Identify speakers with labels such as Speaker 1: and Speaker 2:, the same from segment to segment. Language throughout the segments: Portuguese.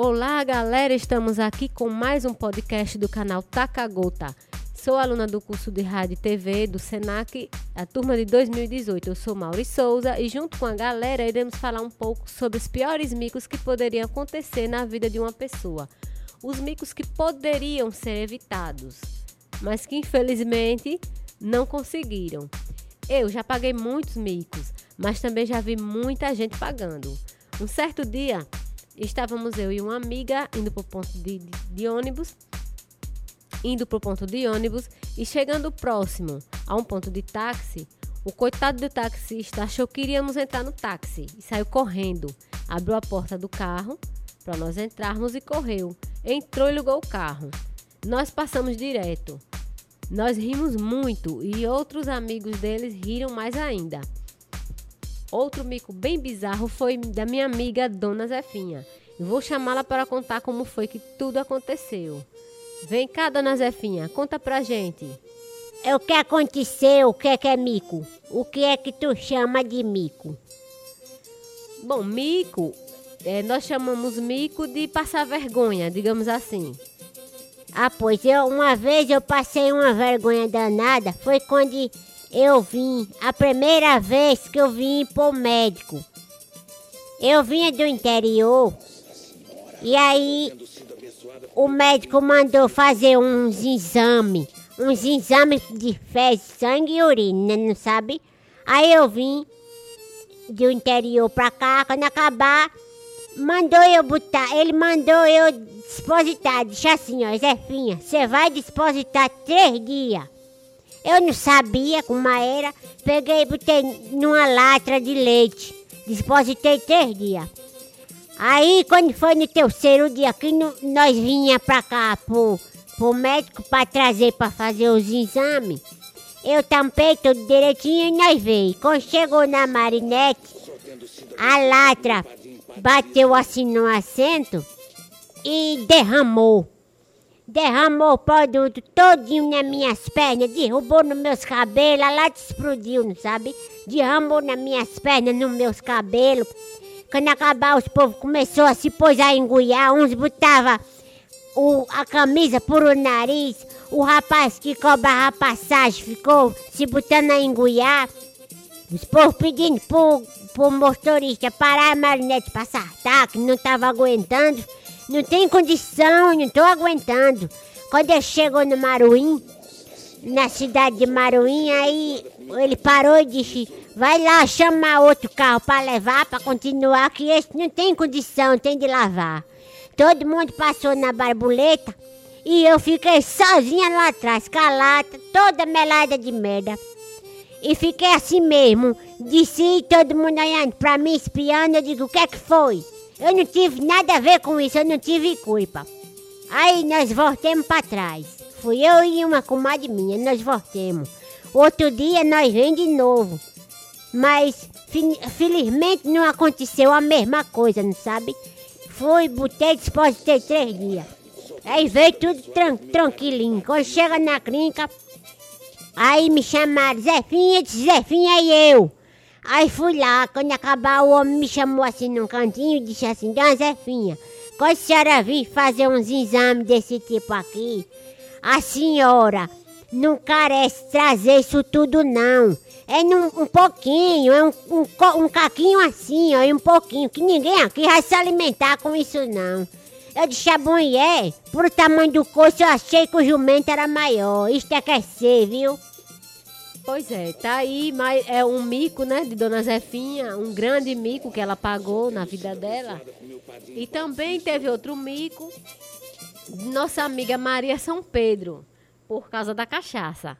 Speaker 1: Olá, galera! Estamos aqui com mais um podcast do canal Takagota. Sou aluna do curso de Rádio e TV do SENAC, a turma de 2018. Eu sou Mauri Souza e, junto com a galera, iremos falar um pouco sobre os piores micos que poderiam acontecer na vida de uma pessoa. Os micos que poderiam ser evitados, mas que infelizmente não conseguiram. Eu já paguei muitos micos, mas também já vi muita gente pagando. Um certo dia, Estávamos eu e uma amiga indo para o ponto de, de, de ônibus, indo para o ponto de ônibus e chegando próximo a um ponto de táxi, o coitado do taxista achou que iríamos entrar no táxi e saiu correndo. Abriu a porta do carro para nós entrarmos e correu. Entrou e ligou o carro. Nós passamos direto. Nós rimos muito e outros amigos deles riram mais ainda. Outro mico bem bizarro foi da minha amiga Dona Zefinha. vou chamá-la para contar como foi que tudo aconteceu. Vem cá, Dona Zefinha, conta pra gente.
Speaker 2: É o que aconteceu, o que é que é mico? O que é que tu chama de mico?
Speaker 1: Bom, mico, é, nós chamamos mico de passar vergonha, digamos assim.
Speaker 2: Ah, pois eu uma vez eu passei uma vergonha danada, foi quando eu vim, a primeira vez que eu vim pro médico. Eu vinha do interior e aí o médico mandou fazer uns exames, uns exames de fezes, sangue e urina, não sabe? Aí eu vim do interior pra cá, quando acabar, mandou eu botar, ele mandou eu depositar, disse assim, ó, Zefinha, você vai depositar três dias. Eu não sabia como era. Peguei e botei numa latra de leite. Depositei três dias. Aí, quando foi no terceiro dia que nós vinha pra cá pro, pro médico pra trazer pra fazer os exames, eu tampei tudo direitinho e nós veio. Quando chegou na marinete, a latra bateu assim no assento e derramou derramou o produto todinho nas minhas pernas, derrubou nos meus cabelos, a lata explodiu, não sabe? Derramou nas minhas pernas, nos meus cabelos. Quando acabar, os povos começou a se pôs a engulhar, uns botava o, a camisa por o nariz, o rapaz que cobrava passagem ficou se botando a engulhar. Os povos pedindo pro, pro motorista parar a marinete passar ataque, não tava aguentando. Não tem condição, não tô aguentando. Quando ele chegou no Maruim, na cidade de Maruim, aí ele parou e disse: Vai lá chamar outro carro para levar, para continuar, que esse não tem condição, tem de lavar. Todo mundo passou na barbuleta e eu fiquei sozinha lá atrás, calada, toda melada de merda. E fiquei assim mesmo, disse todo mundo olhando pra mim, espiando, eu digo, o que é que foi? Eu não tive nada a ver com isso, eu não tive culpa. Aí nós voltemos para trás. Fui eu e uma comadre minha, nós voltemos. Outro dia nós vem de novo. Mas felizmente não aconteceu a mesma coisa, não sabe? Fui, botei, dispositei três dias. Aí veio tudo tran tranquilinho. Quando chega na clínica, aí me chamaram Zefinha, Zefinha e eu. Aí fui lá, quando acabar o homem me chamou assim num cantinho e disse assim, Dona Zefinha, quando a senhora vir fazer uns exames desse tipo aqui, a senhora não carece trazer isso tudo não. É num, um pouquinho, é um, um, um caquinho assim, ó, e um pouquinho, que ninguém aqui vai se alimentar com isso não. Eu disse a mulher, por tamanho do coço, eu achei que o jumento era maior. Isto é quer ser, viu?
Speaker 1: Pois é, tá aí, mas é um mico, né, de Dona Zefinha, um grande mico que ela pagou na vida dela. E também teve outro mico de nossa amiga Maria São Pedro, por causa da cachaça.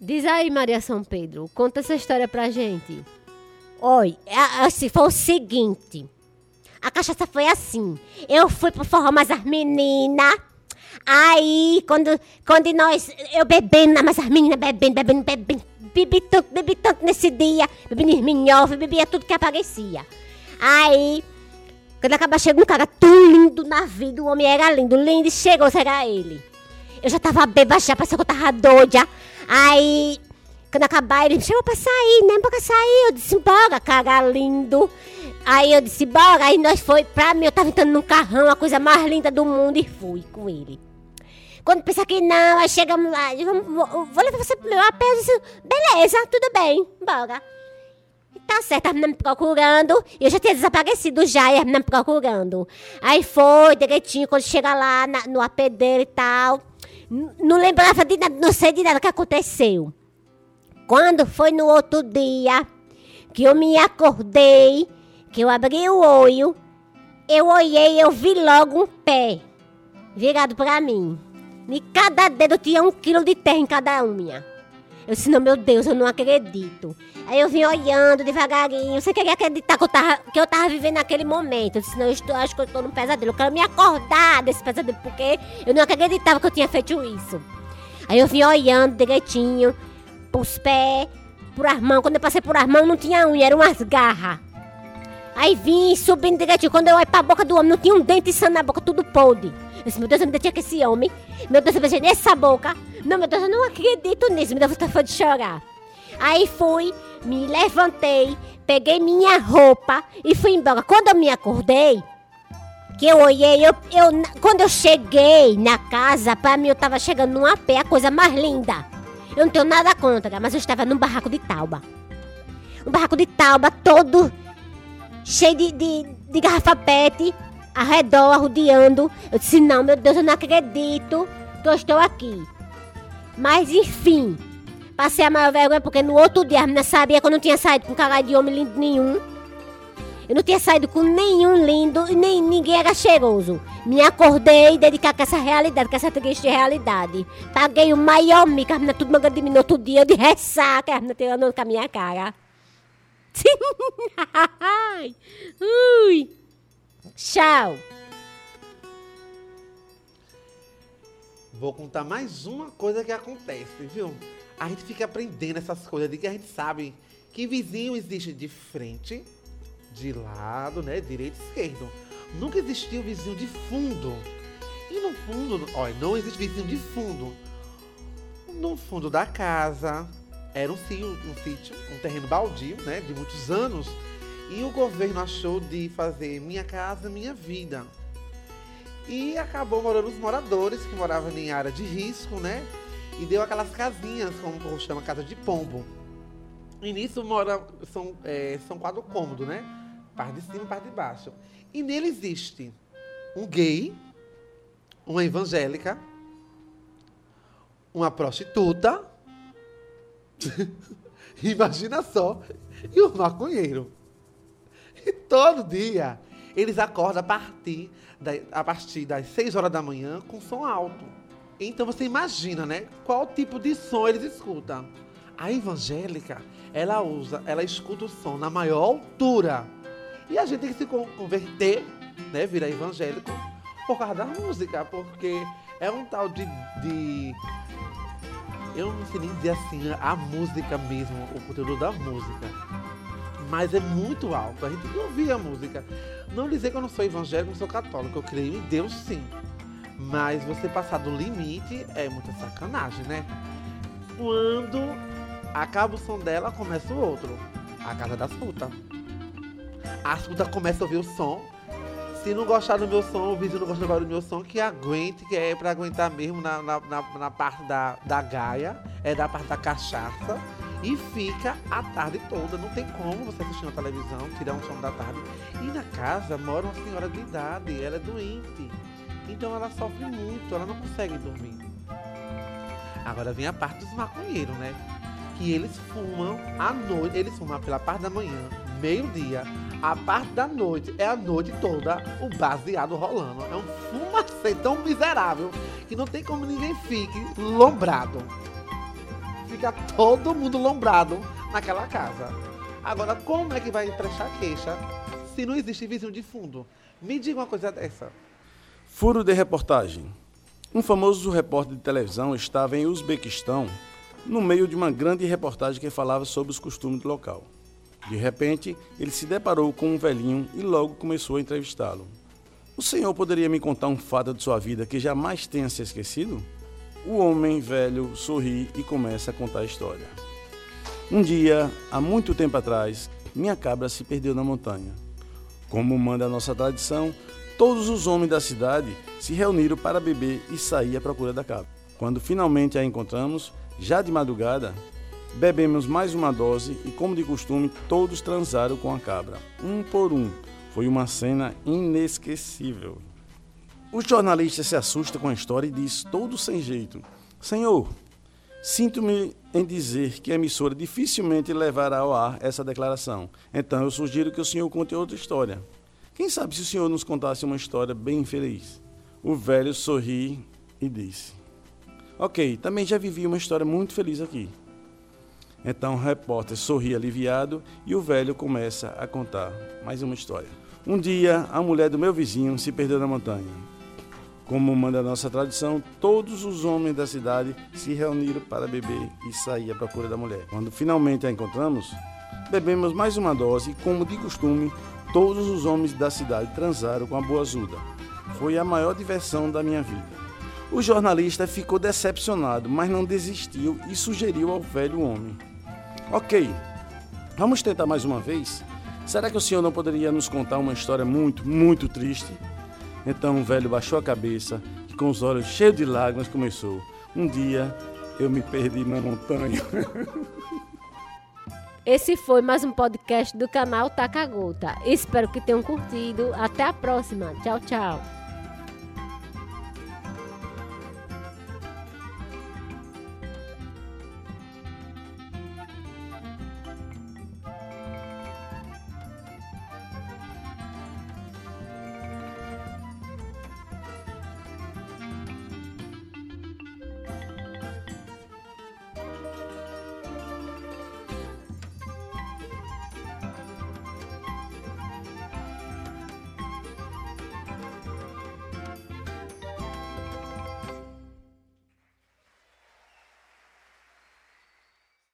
Speaker 1: Diz aí, Maria São Pedro, conta essa história pra gente.
Speaker 2: Oi, assim, foi o seguinte. A cachaça foi assim. Eu fui pro forró, mas as meninas Aí, quando, quando nós, eu bebendo, mas as meninas bebendo, bebendo, bebendo, bebi tanto, bebi tanto nesse dia, bebi minhofa, bebia tudo que aparecia. Aí, quando acaba chegando um cara tão lindo na vida, o homem era lindo, lindo, e chegou, será ele. Eu já tava beba, já parecia que eu tava doida. Aí, quando acabar, ele me chamou pra sair, né? Pra sair. Eu disse, bora, cara lindo. Aí eu disse, bora. Aí nós foi, pra mim, eu tava entrando num carrão, a coisa mais linda do mundo, e fui com ele. Quando pensa que não, aí chegamos lá, vou, vou, levar você pro meu apé, eu disse, beleza, tudo bem, bora. Tá certo, a menina me procurando. Eu já tinha desaparecido já, e a menina me procurando. Aí foi, direitinho, quando chega lá na, no AP dele e tal. Não lembrava de nada, não sei de nada que aconteceu. Quando foi no outro dia, que eu me acordei, que eu abri o olho, eu olhei, eu vi logo um pé virado pra mim. E cada dedo tinha um quilo de terra em cada unha. Eu disse, não, meu Deus, eu não acredito. Aí eu vim olhando devagarinho, sem querer acreditar que eu tava, que eu tava vivendo naquele momento. Eu disse, não, eu estou, acho que eu estou num pesadelo. Eu quero me acordar desse pesadelo, porque eu não acreditava que eu tinha feito isso. Aí eu vim olhando direitinho, pros pés, por as mãos. Quando eu passei por as mãos, não tinha unha, eram umas garras. Aí vim subindo direitinho. Quando eu olhei pra boca do homem, não tinha um dente sano na boca, tudo podre. Disse, meu Deus, eu me tinha que esse homem. Meu Deus, eu pensei nessa boca. Não, meu Deus, eu não acredito nisso. Me deu vontade de chorar. Aí fui, me levantei, peguei minha roupa e fui embora. Quando eu me acordei, que eu olhei, eu, eu, quando eu cheguei na casa, pra mim eu tava chegando num pé, a coisa mais linda. Eu não tenho nada contra, mas eu estava num barraco de tauba. Um barraco de tauba todo cheio de, de, de garrafa pet, arredor, arrodeando. Eu disse, não, meu Deus, eu não acredito que eu estou aqui. Mas enfim, passei a maior vergonha porque no outro dia a menina sabia que eu não tinha saído com cara de homem lindo nenhum. Eu não tinha saído com nenhum lindo e nem ninguém era cheiroso. Me acordei e dedicar com essa realidade, com essa triste realidade. Paguei o maior mico, a menina tudo manga de mim no outro dia, de ressaca, a menina tirando com a minha cara. Ui. Tchau.
Speaker 3: Vou contar mais uma coisa que acontece, viu? A gente fica aprendendo essas coisas de que a gente sabe que vizinho existe de frente, de lado, né? Direito e esquerdo. Nunca existiu vizinho de fundo. E no fundo, olha, não existe vizinho de fundo. No fundo da casa, era um um sítio, um terreno baldio, né, de muitos anos, e o governo achou de fazer Minha Casa Minha Vida. E acabou morando os moradores que moravam em área de risco, né? E deu aquelas casinhas, como chama, casa de pombo. E nisso mora, são, é, são quatro cômodos, né? Parte de cima parte de baixo. E nele existe um gay, uma evangélica, uma prostituta Imagina só. E o maconheiro. E todo dia eles acordam a partir, da, a partir das 6 horas da manhã com som alto. Então você imagina, né? Qual tipo de som eles escutam. A evangélica, ela usa, ela escuta o som na maior altura. E a gente tem que se converter, né? Virar evangélico por causa da música, porque é um tal de, de eu não sei nem dizer assim a música mesmo, o conteúdo da música. Mas é muito alto, a gente que ouvir a música. Não dizer que eu não sou evangélico, não sou católico, eu creio em Deus sim. Mas você passar do limite é muita sacanagem, né? Quando acaba o som dela, começa o outro. A casa das putas. As putas começam a ouvir o som, se não gostar do meu som, o vizinho não gostar do meu som, que aguente, que é pra aguentar mesmo na, na, na, na parte da, da gaia, é da parte da cachaça. E fica a tarde toda. Não tem como você assistir na televisão, tirar um som da tarde. E na casa mora uma senhora de idade, ela é doente. Então ela sofre muito, ela não consegue dormir. Agora vem a parte dos maconheiros, né? Que eles fumam à noite, eles fumam pela parte da manhã, meio-dia, a parte da noite é a noite toda o baseado rolando. É um fumacê tão miserável que não tem como ninguém fique lombrado. Fica todo mundo lombrado naquela casa. Agora, como é que vai prestar queixa se não existe vizinho de fundo? Me diga uma coisa dessa.
Speaker 4: Furo de reportagem. Um famoso repórter de televisão estava em Uzbequistão no meio de uma grande reportagem que falava sobre os costumes do local. De repente, ele se deparou com um velhinho e logo começou a entrevistá-lo. O senhor poderia me contar um fato de sua vida que jamais tenha se esquecido? O homem velho sorri e começa a contar a história. Um dia, há muito tempo atrás, minha cabra se perdeu na montanha. Como manda a nossa tradição, todos os homens da cidade se reuniram para beber e sair à procura da cabra. Quando finalmente a encontramos, já de madrugada, bebemos mais uma dose e, como de costume, todos transaram com a cabra, um por um. Foi uma cena inesquecível. O jornalista se assusta com a história e diz, todo sem jeito: Senhor, sinto-me em dizer que a emissora dificilmente levará ao ar essa declaração. Então eu sugiro que o senhor conte outra história. Quem sabe se o senhor nos contasse uma história bem feliz? O velho sorri e disse: Ok, também já vivi uma história muito feliz aqui. Então o repórter sorri aliviado e o velho começa a contar mais uma história. Um dia, a mulher do meu vizinho se perdeu na montanha. Como manda a nossa tradição, todos os homens da cidade se reuniram para beber e sair à procura da mulher. Quando finalmente a encontramos, bebemos mais uma dose e, como de costume, todos os homens da cidade transaram com a boa ajuda. Foi a maior diversão da minha vida. O jornalista ficou decepcionado, mas não desistiu e sugeriu ao velho homem: Ok, vamos tentar mais uma vez? Será que o senhor não poderia nos contar uma história muito, muito triste? Então o velho baixou a cabeça e, com os olhos cheios de lágrimas, começou: Um dia eu me perdi na montanha.
Speaker 1: Esse foi mais um podcast do canal Taca Gota. Espero que tenham curtido. Até a próxima. Tchau, tchau.